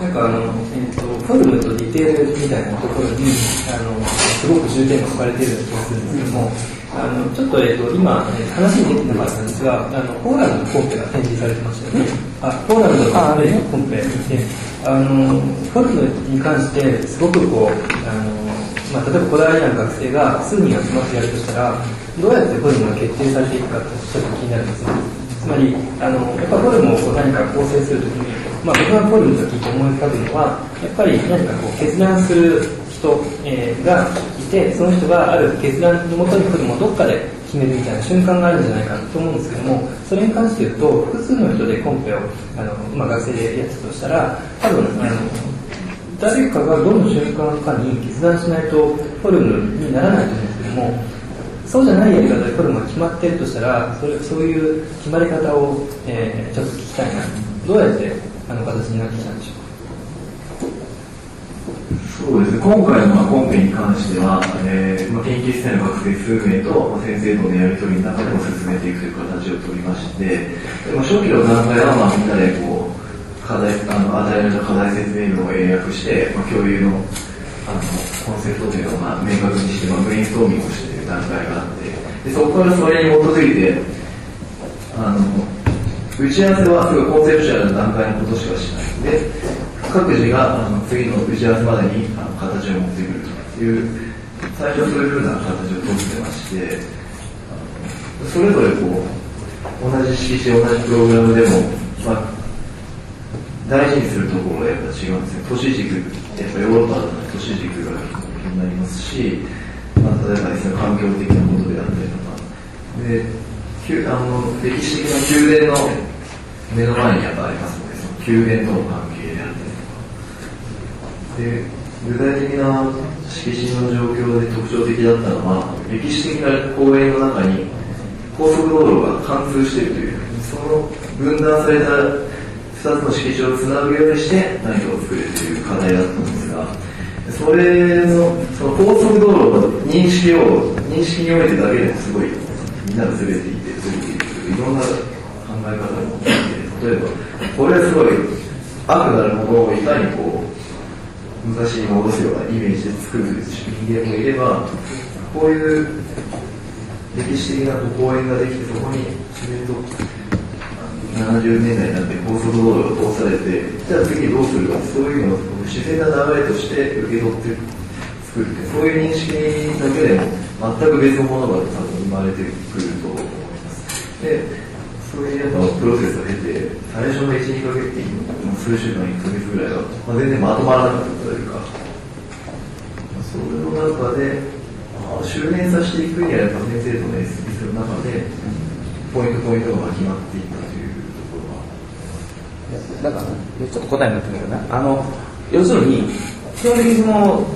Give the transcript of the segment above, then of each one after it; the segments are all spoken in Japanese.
なんかあの、えっと、フォルムとディテールみたいなところに、あの、すごく重点が置かれている気がするんですけども、あの、ちょっと、えっと、今、話に出てなかったんですが、あの、ポーランドのコンペが展示されてましたよね。あ、ポーランドのコンペで、あの、フォルムに関して、すごくこう、あの、まあ、例えばこだわりある学生が数人集まってやるとしたら、どうやってフォルムが決定されていくかってちょっと気になるんですよ。つまり、あの、やっぱフォルムを何か構成するときに、まあ、僕がフォルムと聞いて思い浮かぶのは、やっぱり何かこう決断する人、えー、がいて、その人がある決断のもとにフォルムをどっかで決めるみたいな瞬間があるんじゃないかと思うんですけども、それに関して言うと、複数の人でコンペをあの、まあ、学生でやったとしたら、多分あの誰かがどの瞬間かに決断しないとフォルムにならないと思うんですけども、そうじゃないやり方でフォルムが決まってるとしたら、それそういう決まり方を、えー、ちょっと聞きたいな。どうやってあの形になってきたんでしょう？そうですね、今回のコンペに関しては、えーまあ、研究室内の学生数名と、まあ、先生とのやり取りの中でも進めていくという形をとりまして、でまあ、初期の段階は、まあ、みんなでこう課題あの与えられた課題説明文を英訳して、まあ、共有のあのコンセプトというのを、まあ、明確にして、まあ、ブレインストーミングをして段階があってでそこからそれに基づいてあの打ち合わせはすごいコンセプチュアルな段階のことしかしない。で各自があの次の打ち合わせまでにあの形を持ってくるという最初そういうふうな形をとってましてそれぞれこう同じ式して同じプログラムでも、まあ、大事にするところがやっぱ違うんですね都市軸やっぱヨーロッパだと都市軸が気になりますし、例えばですね環境的なことであったりとかであの歴史的な宮殿の目の前にやっぱありますので、その宮殿との関係であったりとか。で、具体的な敷地の状況で特徴的だったのは、歴史的な公園の中に高速道路が貫通しているという、その分断された2つの敷地をつなぐようにして何かを作るという課題だったんですが、それの、その高速道路の認識を、認識においてだけでもすごいみんながずれていて、ずれていくいろんな考え方を持っていて、例えば、これはすごい悪なるものをいかにこう、昔に戻すようなイメージで作る人間もいれば、こういう歴史的な公園ができて、そこに自然と70年代になって高速道路が通されて、じゃあ次どうするか、そういうのを自然な流れとして受け取って作るって、そういう認識だけでも全く別のものが多分生まれてくると思います。でそういうのプロセスを経て、最初の1、2ヶ月、数週間、1ヶ月ぐらいは、まあ、全然まとまらなかったというか、それの中で、まあ、修練させていくには、やっぱ先生との SBS の中で、ポイントポイントが決まっていったというところは。だから、ちょっと答えになってるけどね、あの、要するに、基本的にその、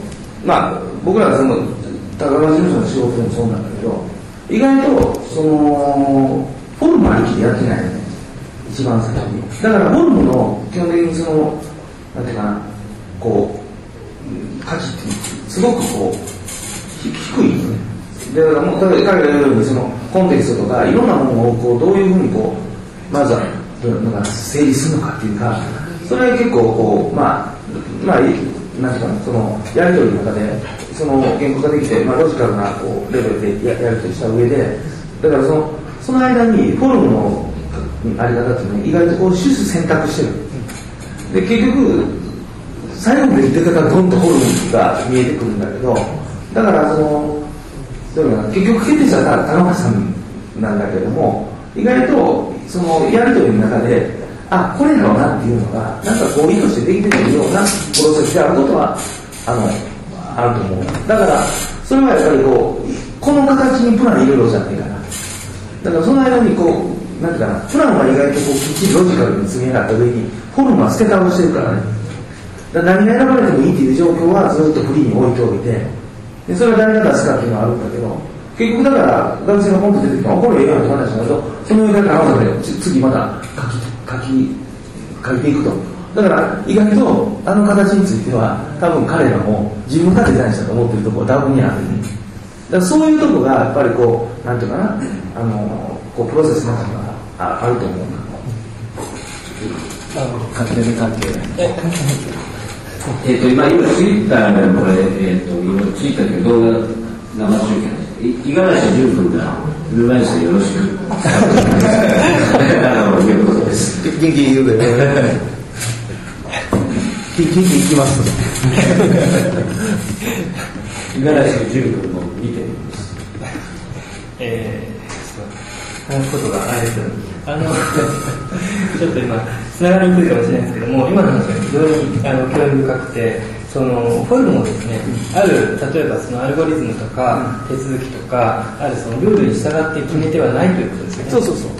まあ、僕らがその、高川事務所の仕事でもそうなんだけど、意外と、その、フォルムありきでやってないよね。一番最初に。だからフォルムの基本的にその、なんていうかな、こう、価値ってすごくこう、低いよね。だからもう、彼が言うようにそのコンテキストとかいろんなものをこうどういうふうにこう、まずは、なんか整理するのかっていうか、それは結構こう、まあ、まあ、なんか、その、やりとりの中で、その言語化できて、まあ、ロジカルなこうレベルでややりとりした上で、だからその、その間にフォルムのあり方っていうのは意外とこう種子選択してる。で、結局、最後まで出方がどんとフォルムが見えてくるんだけど、だからその、そういうの結局決定者は高橋さんなんだけども、意外とそのやりとりの中で、あ、これだなっていうのが、なんかこう意図してできてるようなプロセスであることは、あの、あると思う。だから、それはやっぱりこう、この形にプラン入れろじゃないかな。だからその間にこう、なんていうかな、プランは意外とこうきっちりロジカルに積み上がった上に、フォルムは捨て倒してるからね。だから何が選ばれてもいいっていう状況はずっとフリーに置いておいて、でそれは誰が出すかっていうのはあるんだけど、結局だから学生がポンと出てきて、あ、これええやんって話だけど、その上から合わせて次また書き、書き、書いていくと。だから意外とあの形については多分彼らも自分がデザインしたと思ってるところは多分にある、だからそういうとこがやっぱりこうなんていうかなあのこうプロセスの中にはああると思う関係ない関係え関係えっ、と、今、今、ツイッターでこれ、えっ、と、今、ツイッターで動画生中継。五十嵐純君から、車椅子よろしく。あの、いうことです。元気言うでね元気いきます五十嵐純君も見てます。えー、話すことがあれですあの、ちょっと今、つながりにくいかもしれないですけども、今の話が非常にあの興味深くて、そのフォルムをですね、ある、例えばそのアルゴリズムとか、手続きとか、あるそのルールに従って決めてはないということですよね。そうそうそう。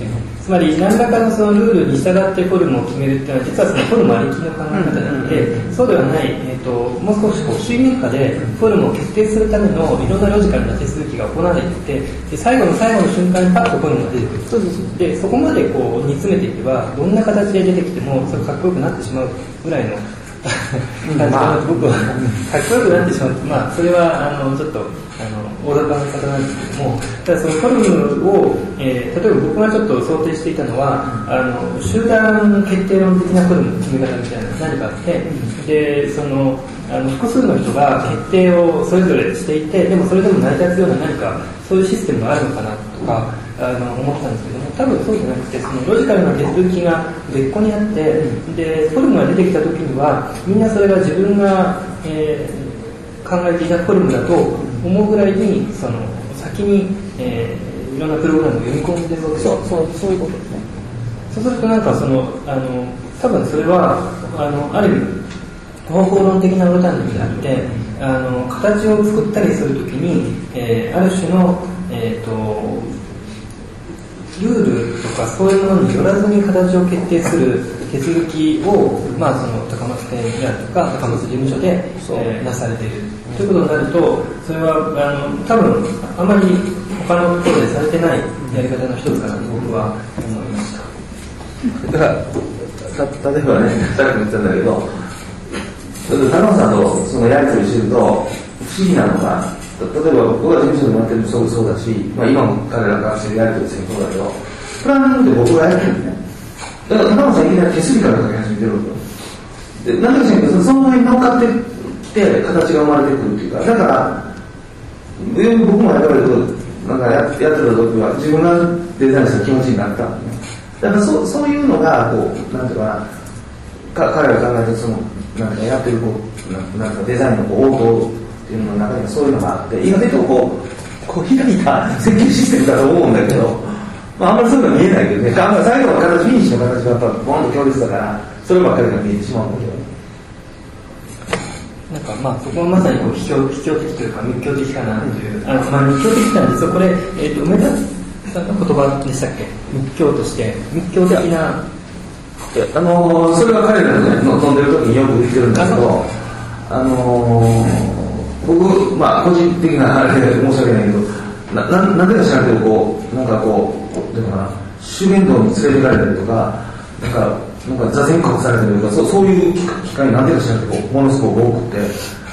つまり何らかのそのルールに従ってフォルムを決めるっていうのは実はそのフォルムありきの考え方なので、そうではない、えー、ともう少しこう水面下でフォルムを決定するためのいろんなロジカルな手続きが行われていてで最後の最後の瞬間にパッとフォルムが出てくる。そうそうそう。でそこまでこう煮詰めていけばどんな形で出てきてもそれかっこよくなってしまうぐらいの感じかなと僕はかっこよくなってしまうまあそれはあのちょっとあの大雑把な方なんですけどもただそのフォルムを、えー例えば僕がちょっと想定していたのはあの集団決定論的なフォルムの決め方みたいな何かあってでそのあの複数の人が決定をそれぞれしていてでもそれでも成り立つような何かそういうシステムがあるのかなとかあの思ったんですけども多分そうじゃなくてそのロジカルな手続きが別個にあってでフォルムが出てきた時にはみんなそれが自分が、えー考えていたフォルムだと思うぐらいにその先に、えーいろんなプログラムを読み込んでるわけです。そうそうそういうことですね。そうするとなんかそのあの多分それはあのある意味方法論的なロタンであってあの形を作ったりするときに、えーある種の、えー、とルールとかそういうものによらずに形を決定する手続きを、まあ、その高松店であるとか高松事務所で、えーなされている。ということになるとそれはあの多分あまり他のところでされてないやり方の一つかなと僕は思いました。だからた例えばねさっきも言ったんだけど高野さんとそのやり取りしてると不思議なのが例えば僕が事務所でもやってるのもそうだし、まあ、今も彼らがしてやり取りしてるのもそうだけどプランニングって僕がやってるんねだから高野さんいきなり手すりから書き始めてるんですよ。でなんでか知らその上に乗っかってきて形が生まれてくるっていうかだから僕もやっぱりなんかややってた時は自分がデザインした気持ちになったんね。だからそそういうのがこうなんていうかなか彼らが考えてそのなんかやってるこうななんかデザインのこう応答っていうのの中にはそういうのがあって意外とこうこう開いた設計システムだと思うんだけど、まあ、あんまりそういうのは見えないけどね。あんまり最後の形フィニッシュの形がやっぱボンと強烈だからそればっかりが見えてしまうんだけど。ねなんかまあそこはまさにこう秘境秘境的というか密教的かなという、あのまあ密教的なんですよ。これ、えー、と梅田さんの言葉でしたっけ？密教として。密教的な。あのーそれは彼らのねの飛んでる時によく言ってるんだけどあのー僕まあ個人的なあれで申し訳ないけどなななんでか知らんけどこうなんかこうどういうかな修験道に連れて行かれたりとかなんかなんか座禅隠されたりとかそうそういう機会なんでか知らんけどものすごく多くて。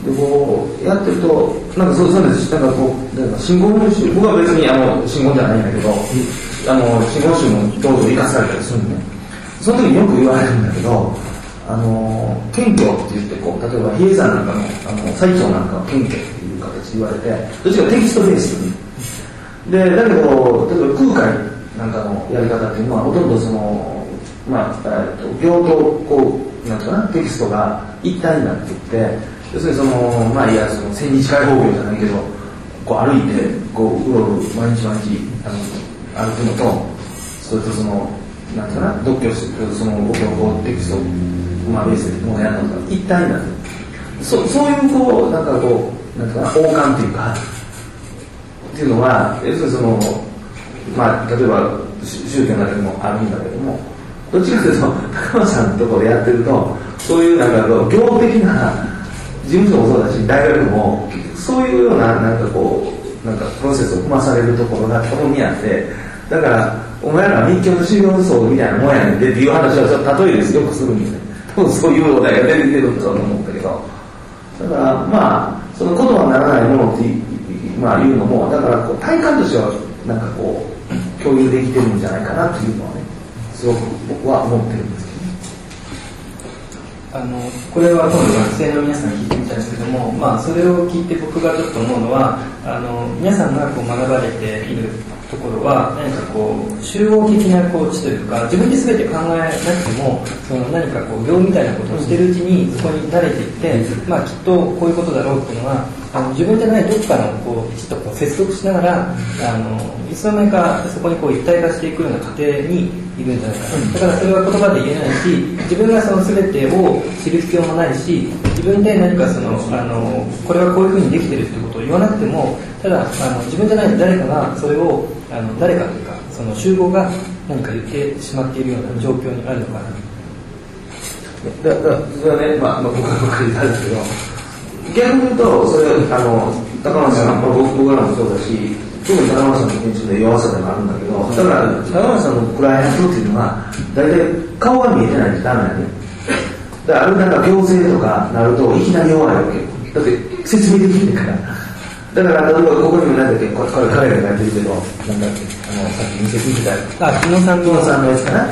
でこうやってるとなんかそうそうです。なんかこうなんか信号集僕は別にあの信号じゃないんだけどあの信号集の道具を生かされたりするのねその時によく言われるんだけどあの謙虚って言ってこう例えば比叡山なんかのあの最長なんかは謙虚っていう形で言われてどっちかテキストベースでだけど例えば空海なんかのやり方っていうのはほとんどそのまあ、えっと行とこうなんていうかなテキストが一体になっていって要するにそのまあいやその千日開放業じゃないけどこう歩いてこううろうろ毎日毎日あの歩くのとそれとそのなんていうかな読経そのお経をテキストまあベースでものやるのが一体なってるそそういうこうなんかこうなんていうかな王冠っていうかっていうのは要するにそのまあ例えば宗教の中でもあるんだけどもどっちかというと高野さんのところでやってるとそういうなんかこう業的な事務所もそうだし大学もそういうようななんかこうなんかプロセスを踏まされるところが基本にあってだからお前らは密教の修行僧みたいなもんやねんでっていう話をちょっと例えですよくするんですね多分そういうお題が出てきてるんだと思うんだけどだからまあそのことはならないものっていまあ言うのもだからこう体感としてはなんかこう共有できてるんじゃないかなっていうのはねすごく僕は思ってるんですけどね。あのこれは今度学生の皆さんに聞いてみたんですけども、まあ、それを聞いて僕がちょっと思うのはあの皆さんがこう学ばれているところは何かこう集合的なコーチというか自分で全て考えなくてもその何かこう業みたいなことをしてるうちにそこに慣れていって、まあ、きっとこういうことだろうっていうのはあの自分じゃないどっかのこうきちっとこう接続しながらあのいつの間にかそこにこう一体化していくような過程にいるんじゃないかだからそれは言葉で言えないし自分がその全てを知る必要もないし自分で何かそのあのこれはこういうふうにできてるってことを言わなくてもただあの自分じゃない誰かがそれをあの誰かというかその集合が何か言ってしまっているような状況にあるのかな。だだそれはね、まあ、僕は僕は言ったんですけど、逆に言うと、それ、あの、高松さん、まあ、僕僕らもそうだし、特に高松さんの研究の弱さでもあるんだけど、だから、高松さんのクライアントっていうのは、大体顔が見えてないとダメなんね。だから、あるなんか行政とかなると、いきなり弱いわけよ。だって、説明できないから。だから、例えばここにもなんだっけ、これ彼らがやってるけど、なんだっけ、あの、さっき見せていた。あ木野さん木野さんのやつかな。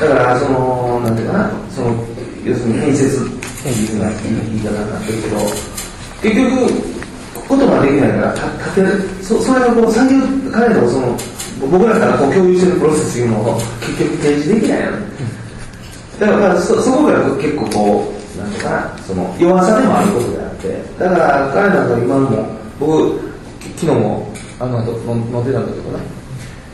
だから、その、なんていうかな、その、要するに建設、建設が言い方になってるけど、結局、ことができないから、たたてそそれがこう、作業、彼のその、僕らからこう共有してるプロセスというのを結局提示できないよね。だから、まあそそこが結構こう、なんていうかな、その、弱さでもあることであって、だから彼なんか今も、僕、昨日も、あの後飲んでたんだけどね、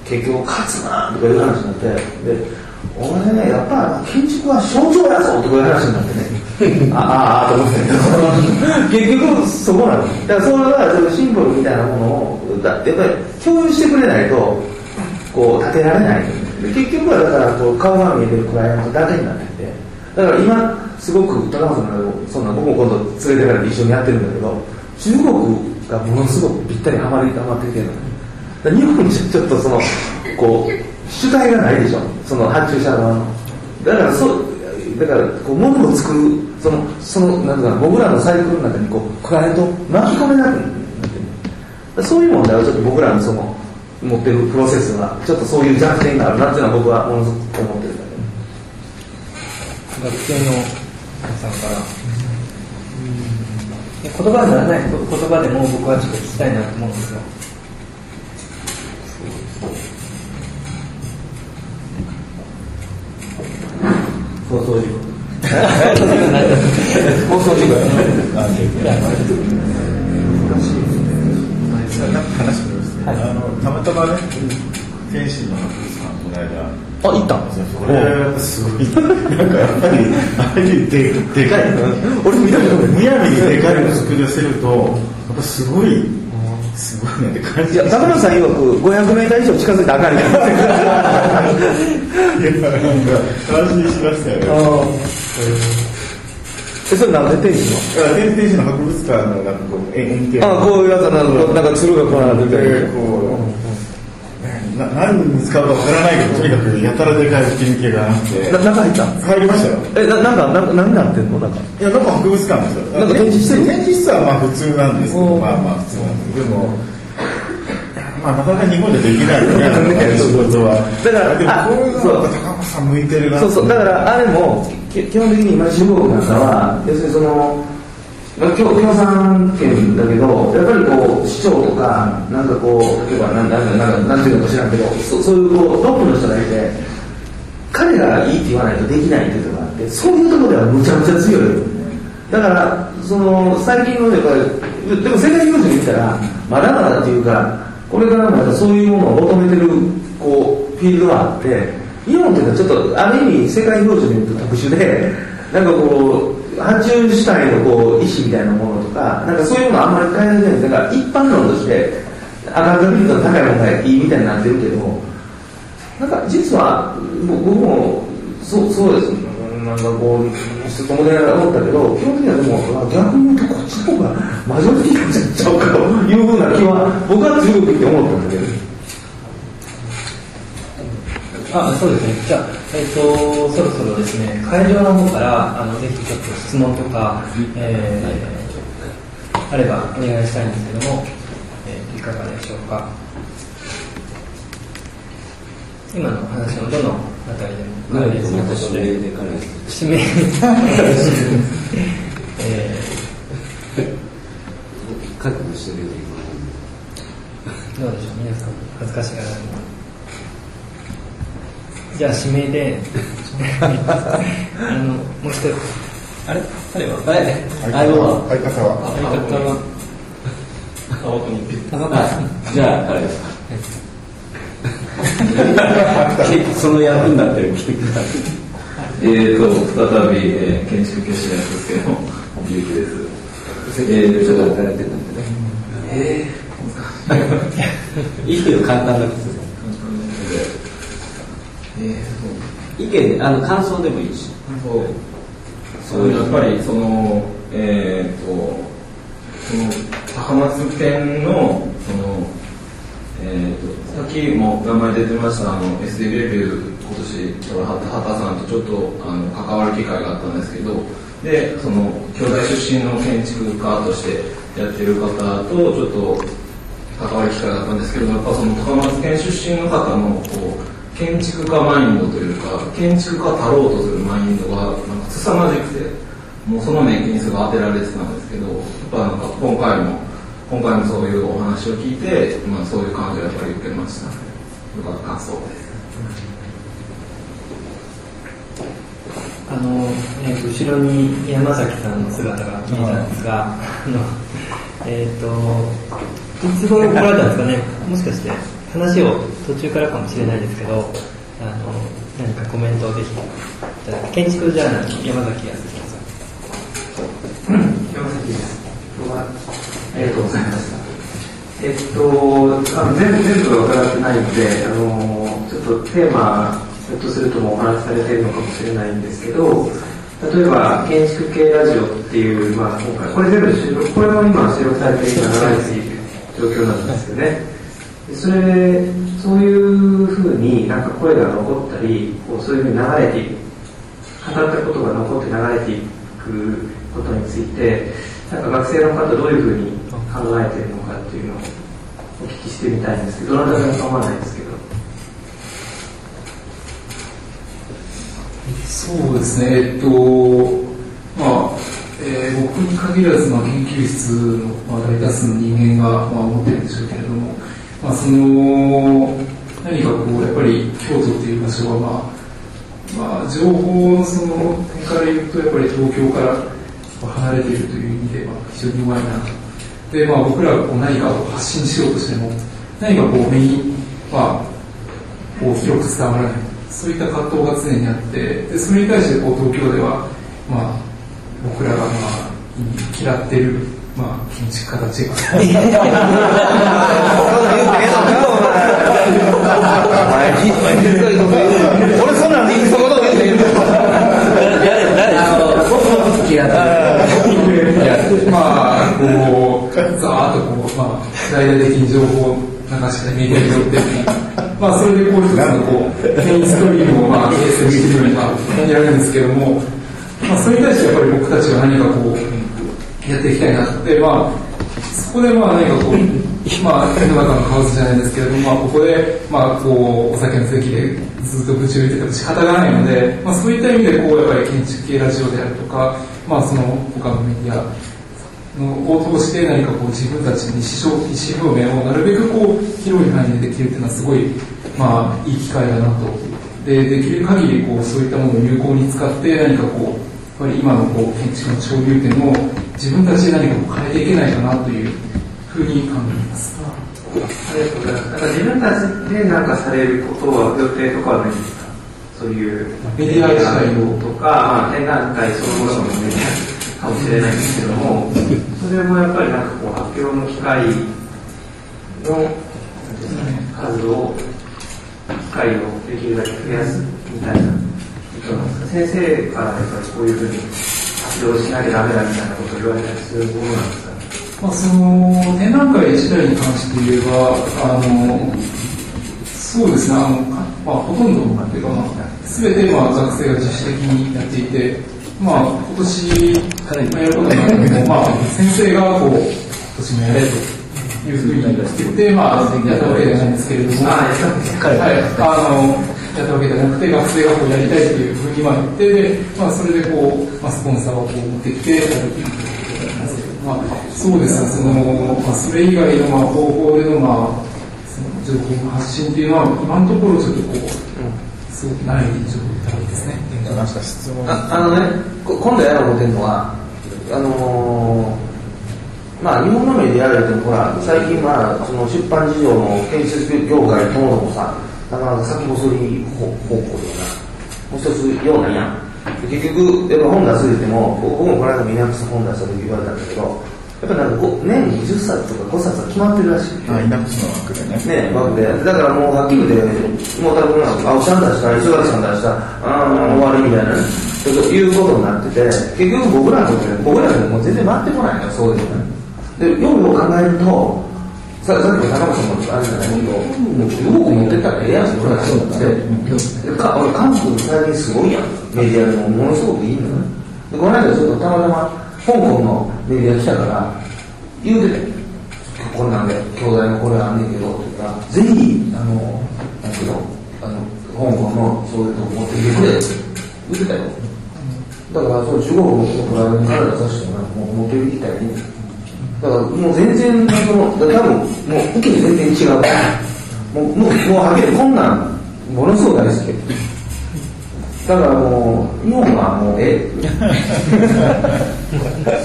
結局勝つなとかいう話になって、で、俺ね、やっぱ建築は象徴やぞとかいう話になってね、ああ、ああ、と思ってんだけど、結局そこなの。だからそれはそのシンボルみたいなものを、だやっぱり共有してくれないと、こう、立てられない。結局はだからこう、顔が見えてるクライアントだけになってて、だから今、すごく高松さんが、そんな僕も今度連れてから一緒にやってるんだけど、中国がものすごくぴったりはまり、はまってきてるの。日本じゃちょっとその、こう、主体がないでしょ、その発注者側の。だからそう、だからこう物を作る、その、その、なんていうかな、僕らのサイクルの中にこう、クライアントを巻き込めなくなってる。そういう問題はちょっと僕らのその、持ってるプロセスが、ちょっとそういう弱点があるなっていうのは僕はものすごく思ってるんだけど。学生の皆さんから、言葉にならない言葉でも僕はちょっと聞きたいなと思うんですよ。放送事故。放送事故。話してますね、あのたまたまね、天使の博物館この間あ、行ったんこれすごいなんかや っぱりああいうででかい。俺見たけどむやみにでかいの作らせるとやっぱすごいすごい。なって感じいや、高野さん曰く500メーター以上近づいたらあかんみたいな。いやなんか安心しましたよね。え、それなんで天使の天天使の博物館のなんかこう円形あこういうやつはなんかなんか鶴がこうなっててでこう、な何に使うかわからないけどとにかくやたらでかい吹き抜けがあって。な中入ったん入りましたよ。え、ななんか、な何になってんの？なんか。いや、なんか博物館ですよ。なんか展示してる？展示室はまあ普通なんですけど、まあまあ普通なんですでも、まあなかなか日本でできないよね、仕事は。だからでもあこういうのが高松さん向いてるなそうそう、だからあれも、き基本的に今、中国なんかは、要するにその、まあ、共産権だけど、やっぱりこう、市長とか、なんかこう、例えば、なんなんなんなんていうのか知らんけど、そそういうこう、トップの人がいて、彼がいいって言わないとできないっていうのがあって、そういうところではむちゃむちゃ強いよ。だから、その、最近のやっぱり、でも世界標準見たら、まだまだっていうか、これからまたそういうものを求めてる、こう、フィールドがあって、日本っていうのはちょっと、ある意味世界標準で言うと特殊で、なんかこう、発注主体のこう、意思みたいなものとか、なんかそういうものあんまり変えられない。んですだから一般論として、赤が見ると高いものがいいみたいになってるけど、なんか実は僕もそうそうですなんかこうずっと思いながら思ったけど基本的にはでも逆に言うとこっちの方がマジョリティなんちゃうかというふうな気は僕は強くって思ったんだけど。あそうですね。じゃあ、えっ、と、そろそろですね、会場の方から、あの、ぜひちょっと質問とか、えーあればお願いしたいんですけども、えーいかがでしょうか？今の話のどのあたりでも？なのでまた指名で彼指名え 覚悟してるよーどうでしょう？皆さん恥ずかしがらないじゃあ指名で。あのもう一人。あれ？彼は？今はは。相方は。にじゃあ彼です。か その役になってる来てくださいえーと、再び、えー建築教師の役付けのゆうきです。えー、ちょっとちょっと、働いてたんでね。えいいけど簡単なことです意見であの感想でもいいし、そう、やっぱり、その、えーと、その、高松県の、その、えーと、さっきも名前出てました、あの、SD レビュー、今年、その畑畑さんとちょっと、あの、関わる機会があったんですけど、で、その、兄弟出身の建築家としてやってる方と、ちょっと、関わる機会があったんですけど、やっぱその高松県出身の方の、こう、建築家マインドというか、建築家たろうとするマインドが、なんか凄まじくて、もうその年金にすごい当てられてたんですけど、やっぱなんか今回も、今回もそういうお話を聞いて、まあそういう感じをやっぱり受けました。よかった感想です。あの、えーと後ろに山崎さんの姿が見えたんですが、あのえっ、といつ頃来られたんですかね？もしかして話を途中からかもしれないですけどあの何かコメントをぜひいただ建築ジャーナルの山崎康さん山崎です。今日はありがとうございました。えっと、あの全部全部は伺ってないので、あのちょっとテーマ、ひょっとするともお話しされているのかもしれないんですけど、例えば建築系ラジオっていう、まあ今回、これ全部収録、これも今収録されて今流れている状況なんですよね。それ、そういうふうになんか声が残ったり、こうそういうふうに流れていく、語ったことが残って流れていくことについて、なんか学生の方どういうふうに考えてるのかっていうのをお聞きしてみたいんですけど、どなたでも構わないですけど。そうですね、えっと、まあ、えー僕に限らず、まあ、研究室の、まあ、大多数の人間が、まあ、思ってるんでしょうけれども、まあ、その、何かこう、やっぱり京都っていう場所は、まあ、まあ、情報のその点から言うと、やっぱり東京から離れているという意味で、まあ、非常に弱いなと。で、まあ、僕らがこう何かを発信しようとしても、何かこう、目に、まあ、こう広く伝わらないそういった葛藤が常にあってでそれに対してこう東京では、まあ、僕らが、まあ、嫌ってる、まあ、建築家たちが俺そんなんそこの言うてまあこうざーっとこう、まあ、大々的に情報を流してメディアによってまあそれでこう一つのこうメインストリームをまあ形成しているようにまあやるんですけども、まあ、それに対してやっぱり僕たちは何かこうやっていきたいなってまあそこでまあ何かこう まあ世の中のカオスじゃないですけれども、まあ、ここでまあこうお酒の席でずっと愚痴を言ってても仕方がないので、まあ、そういった意味でこうやっぱり建築系ラジオであるとか、まあ、その他のメディアのを通して何かこう自分たちの意思表意思表明をなるべくこう広い範囲でできるっていうのはすごい、まあ、いい機会だなと。で、できる限りこうそういったものを有効に使って何かこう、ぱり今のこう建築の潮流点を自分たちで何かこう変えていけないかなというふうに考えます。ありがとうございます。だから自分たちで何かされることは予定とかはないです。かそういうメディア自体をとか、まあ、展覧会そのもののメディアかもしれないんです。けども、それもやっぱりなんかこう発表の機会のなんです。かね数を、機会をできるだけ増やす。みたいなことなんですか先生からやっぱりこういうふうに発表しなきゃダメだみたいなことを言われたりするものなんですかねまあ、その展覧会自体に関して言えば、あのそうですね、あのまあ、ほとんどっていうか、まあ、全てまあ学生が自主的にやっていて、まあ、今年まあやることになっても、まあ、先生がこう、今年もやれと。いうふうに言って、まあ、やったわけじゃないんですけれども、はい、あの、やったわけじゃなくて、学生がこうやりたいというふうにまあ言って、で、まあ、それでこう、まあ、スポンサーをこう持ってきて、やるということなんですけど、まあ、そうですね、その、まあ、それ以外のまあ方法での、まあ、その情報の発信っていうのは、今のところちょっとこう、すごくない状態ですね。なんか質問。ああのね、こ今度やろう思ってるのは、あのーまあ、日本のメディアでもほら、最近、まあ、その出版事情の建設業界ともどもさ、なかなか先細り方方向でな、もう一つようなんや。結局、やっぱ本出す言っても、僕もこの間ミナックス本出した時言われたんだけど、やっぱなんか年に10冊とか5冊は決まってるらしい。あイナックスの枠でねね、枠で。だからもうはっきり言って、もう多分、あ、おしゃん出した、磯崎さん出した、ああ、もう終わりみたいな、ということになってて、結局僕らのとこで、僕らでもう全然回ってこないのよ、そういうのね。で、よくよく考えると、ささっきの高松さんもあるじゃないけど、中国持ってったらええやん、それはそうって。でか俺、韓国最近すごいやん、メディアでもものすごくいいのよ。で、この間ちょっとたまたま、香港のメディア来たから、言うてて、こんなんで、兄弟のこれあんねんけど、って言ったら、ぜひ、あの、なんていうの、あの、香港のそういうとこ持ってきてくれって言ってたよ。だから、そう、中国のプライドに彼らさせてもらもう持っていきたいね。だから、もう全然、その、多分、もう、受け全然違う。もう、もう、もうはっきりこんなん、ものすごく大好き。だからもう、日本はもう、え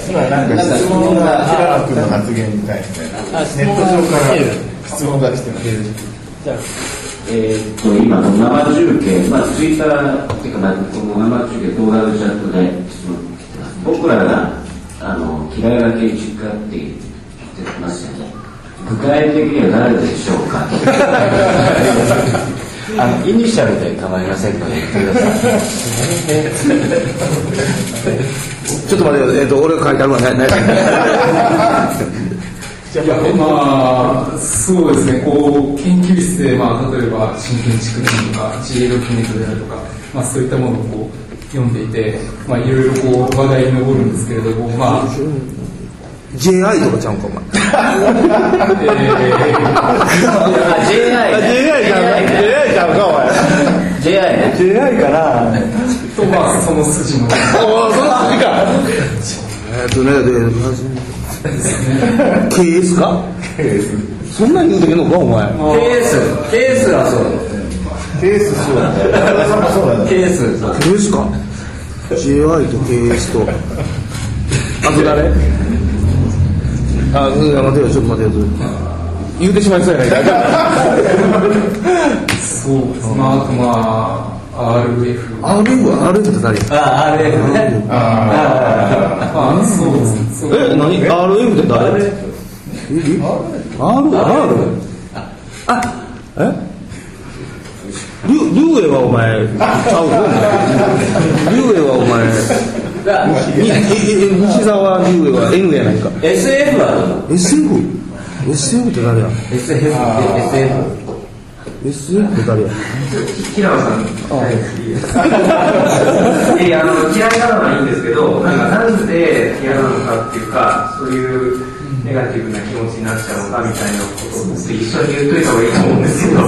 今なんか質問が平野君の発言に対してネット上から質問が来てますえーっと、今の生中継、まあ、ツイッターっていうか、まあ、この生中継動画のチャットで質問来てます。僕らが、あの、平岩建築家って言ってますよね。具体的には誰でしょうか？あの、イニシャルで構いませんので言ってください。ちょっと待って、えっ、と、俺が書いてあるわね。ねいや、まあ、そうですね、こう、研究室で、まあ、例えば、新建築年とか、ュメントであるとか、まあ、そういったものをこう、読んでいて、まあ、いろいろこう、話題に上るんですけれども、まあ、JI とかちゃうんか、お前。えー JI。か？JI ちゃうか、お前。JI ね。JI かなと、まあ、その筋の、おお、その次か。えっとね、で、KS か ?KS。そんなに言うてけんのか、お前。KS。KS はそう。ケースそうだねそうだね KS。そう KS か ?JI と KS と。あと誰？あ、うん待てよ、ちょっと待てよ。言うてしまいそうやないか。そうです。まあ、まあ、RF。RF は RF って誰あ、RF ね。まあ、そうえ、何 ?RF って誰 ?R? R? あ、え？リュリュウエはお前、ちゃうぞ。リュウエはお前、西沢リュウエは N やないか。SF はどうなの？SF?SF って誰や？SF。SF。?SF って誰や？平野さん、はい、いやあの嫌いなのはいいんですけど、なんかなんで嫌なのかっていうか、そういうネガティブな気持ちになっちゃうのかみたいなことを一緒に言っといた方がいいと思うんですけど。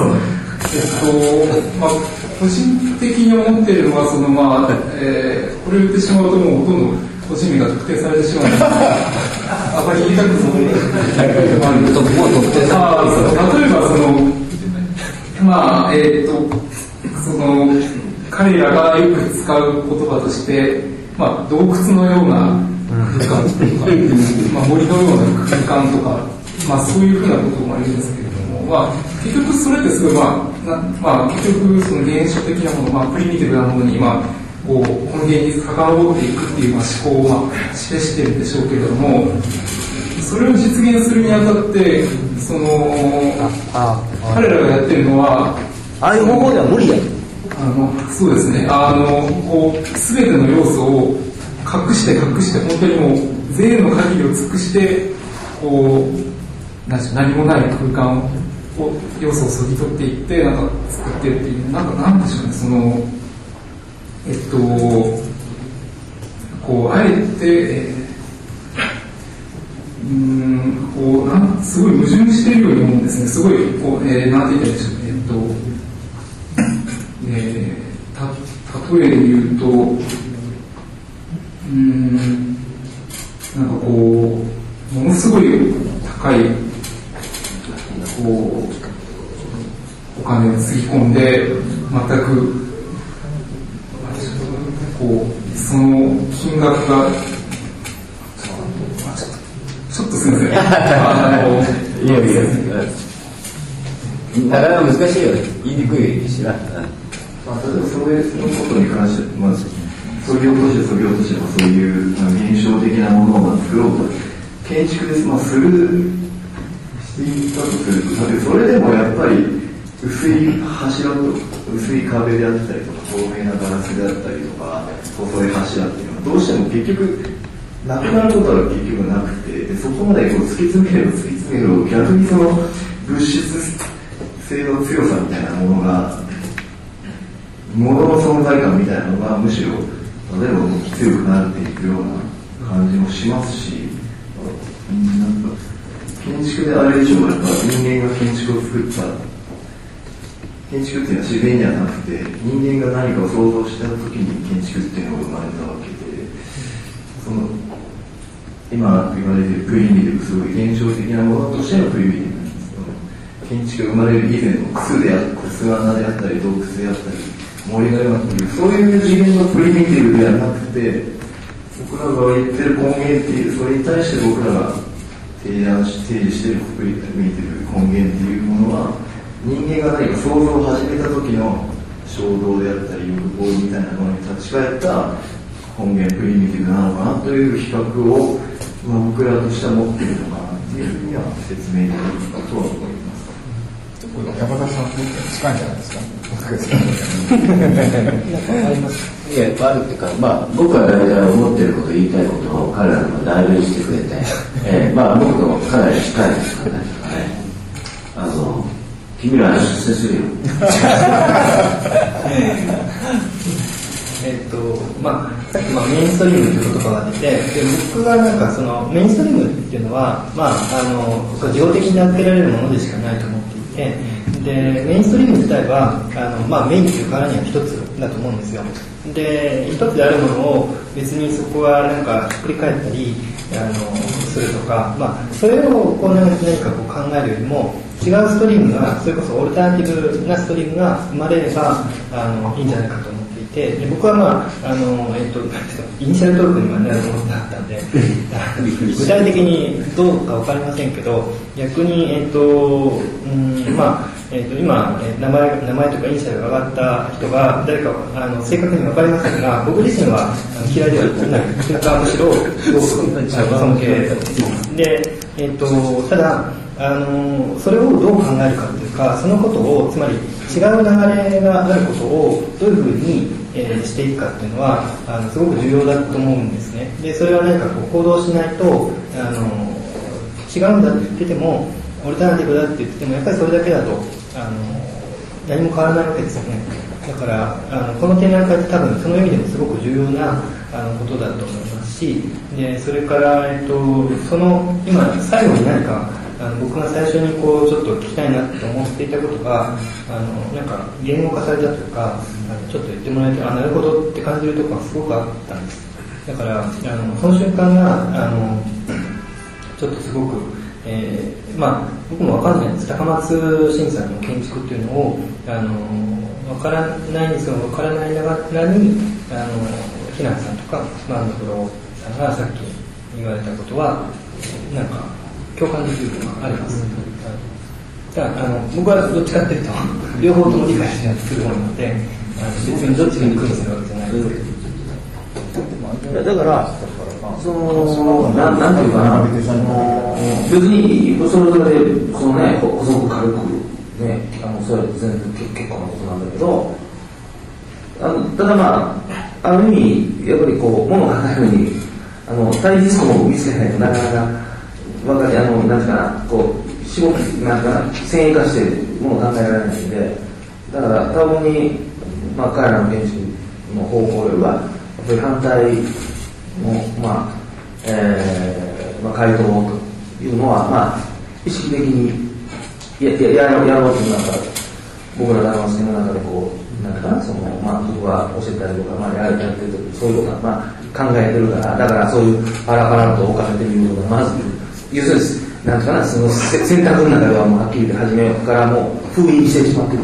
えっと、まあ、個人的に思っているのは、そのまあ、えーこれを言ってしまうともうほとんど個人名が特定されてしまうので、あまり言いたくない。例えばその、まあ、えっ、と、その、彼らがよく使う言葉として、まあ、洞窟のような空間とか、まあ、森のような空間とか、まあ、そういうふうなこともあるんですけれども、まあ、結局それってすごい、まあ、なまあ、結局その現象的なもの、まあ、プリミティブなものに、まあ、こう、この現実に関わっていくっていう、まあ、思考を、まあ、示してるんでしょうけれども、それを実現するにあたって、その、彼らがやってるのは、ああいう方法では無理や。あの、そうですね、あの、こう、すべての要素を隠して隠して、本当にもう、全の限りを尽くして、こう何もない空間を、要素をそぎ取っていって、なんか作ってっていう、なんかなんでしょうね、その、えっと、こう、あえて、えーうん、こう、なん、すごい矛盾しているように思うんですね。すごい、こう、えー、なんて言ったらいいでしょう。えっと、えー、た、例えで言うと、う、んかこう、ものすごい高い、こう、お金をつぎ込んで、全く、こう、その金額がちょっとすみません。あの、いやいや、なかなか難しいよね。言いにくいしな。まあ、例えばそういうことに関して、まあ、創業都市、創業都市のそういう、まあ、現象的なものを作ろうと、建築です、まあ、する、していったとすると、それでもやっぱり、薄い柱と、薄い壁であったりとか、透明なガラスであったりとか、細い柱っていうのは、どうしても結局、なくなることは結局なくて、でそこまでこう突き詰めれば突き詰めると逆にその物質性の強さみたいなものが、もの存在感みたいなのがむしろ、例えば強くなっていくような感じもしますし、なんか建築であれ以上やっぱ人間が建築を作った建築っていうのは自然にはなくて人間が何かを想像した時に建築っていうのが生まれたわけでその今言われてるプリミティブすごい現象的なものとしてのプリミティブなんですけど建築が生まれる以前の巣であったり巣穴であったり洞窟であったり森のようないうそういう次元のプリミティブではなくて僕らが言ってる根源っていうそれに対して僕らが提案し提示してるプリミティブ根源っていうものは人間が何か想像を始めた時の衝動であったり欲望みたいなものに立ち返った根源プリミティブなのかなという比較をまあ、僕らとしては持っているのかなっていうふうには説明できるかとは思います。山田さん近いんじゃないですか？あります。いや、あるっていうか、まあ、僕は大体思ってること、言いたいことを彼らも代弁してくれて、えー、まあ、僕とかなり近いですからね。あの、君ら出世するよ。えっとまあ、さっき、まあ、メインストリームという言葉が出てで僕がなんかそのメインストリームっていうのは、まあ、あの自動的に預けられるものでしかないと思っていてでメインストリーム自体はあの、まあ、メインっていうからには一つだと思うんですよで一つであるものを別にそこはなんかひっくり返ったりあのするとか、まあ、それをこう何かこう考えるよりも違うストリームがそれこそオルタナティブなストリームが生まれればあのいいんじゃないかと思てで僕はまああの、えっと、イニシャルトークにはなるものだったんで 具体的にどうか分かりませんけど逆に、えっとうんまあえっと今名前名前とかイニシャルが上がった人が誰かあの正確に分かりませんが僕自身は嫌いではない。というかむしろすごく尊敬。で、えっと、ただあのそれをどう考えるかというかそのことをつまり違う流れがあることをどういうふうに、えー、していくかっていうのはあのすごく重要だと思うんですね。でそれは何かこう行動しないとあの違うんだって言っててもオルタナティブだって言っててもやっぱりそれだけだとあの何も変わらないわけですよね。だからあのこの展覧会って多分その意味でもすごく重要なあのことだと思いますしでそれから、えっと、その今最後に何かあの僕が最初にこうちょっと聞きたいなと思っていたことがあのなんか言語化されたというかあのちょっと言ってもらえてあなるほどって感じるところがすごくあったんです。だからあのその瞬間があのちょっとすごく、えー、まあ僕も分かんないんです。高松新さんの建築っていうのをあの分からないんですけど分からないながらにあのひなさんとかマンドフローさんがさっき言われたことはなんか共感できるのがあります。だからあの僕はどっちかっていうと両方とも理解しないとするものなので別にどっちに苦労するわけじゃないですけど。だからそのななんていうかな別にそれぞれそのね細く軽くねあのそれ全然結結構なことなんだけどあのただまあある意味やっぱりこう物を考えるにあの対実項を見つけないとなかなかわかりあのなんかなこう絞りなんか繊維化してるものを考えられないんでだから多分に、まあ、彼らの建築の方向よりはやっぱり反対のまあえーまあ、回答というのは、まあ、意識的にややややろうというなんか僕らダマスケの中でこうなんかなその、まあ、僕が教えたりとか、まあ、ややってる時そういうことは、まあ、考えてるからだからそういうパラパラと置かれてみることがまず要するになんかなその選択の中ではもうはっきり言って初めからもう封印してしまってる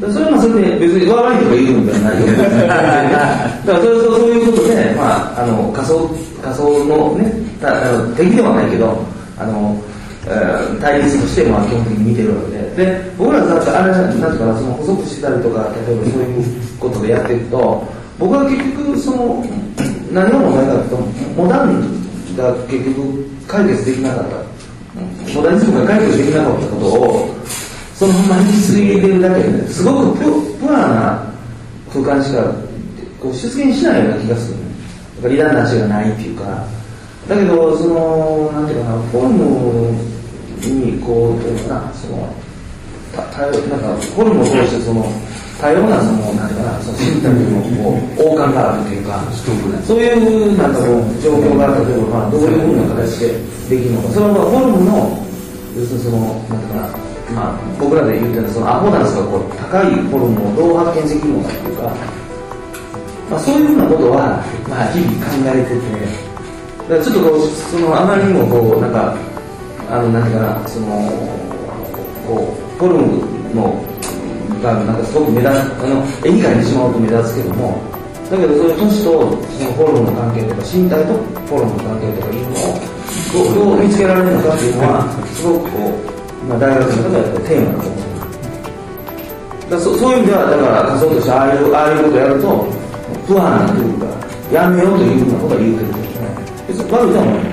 それはそれで別に悪いとか言うんじゃないよだからそうそういうことで、まあ、あの仮想仮想のねたあの敵ではないけどあの、えー、対立としてまあ基本的に見てるわけでで僕らだってあれなんていうかなその補足したりとか例えばそういうことでやっていくと僕は結局その何が問題かという。とモダンが結局解決できなかった。モダニズムが解決できなかったことをそのまま引き継いでるだけですごくピュピュアな空間しかこう出現しないような気がするだからリダンダンシがないっていうか。だけどそのなんていうかなフォルムにこうどういうかなそのたたなんかフォルムを通してその多様なそのなんていうかなその身体のこう王冠があるというかそういうなんかこう状況が例えばまあどういうふうな形でできるのかそれはフォルムの要するにそのなんかなまあ、僕らで言ってるそのアホダンスがこう高いフォルムをどう発見できるのかっていうか、まあ、そういうふうなことは、まあ、日々考えててだからちょっとこうそのあまりにもこうなんかあのなんていうかなそのこうフォルムのがなんかすごく目立つあの絵に描いてしまうと目立つけどもだけどそういう都市とそのフォルムの関係とか身体とフォルムの関係とかいうのをどうどう見つけられるのかっていうのはすごくこうまあ、大学の中でやっぱりテーマだと思うだそそういう意味ではだから仮想としてああいうああいうことやると不安なというかやめようというふうなことは言うてるけどね別に悪いとは思う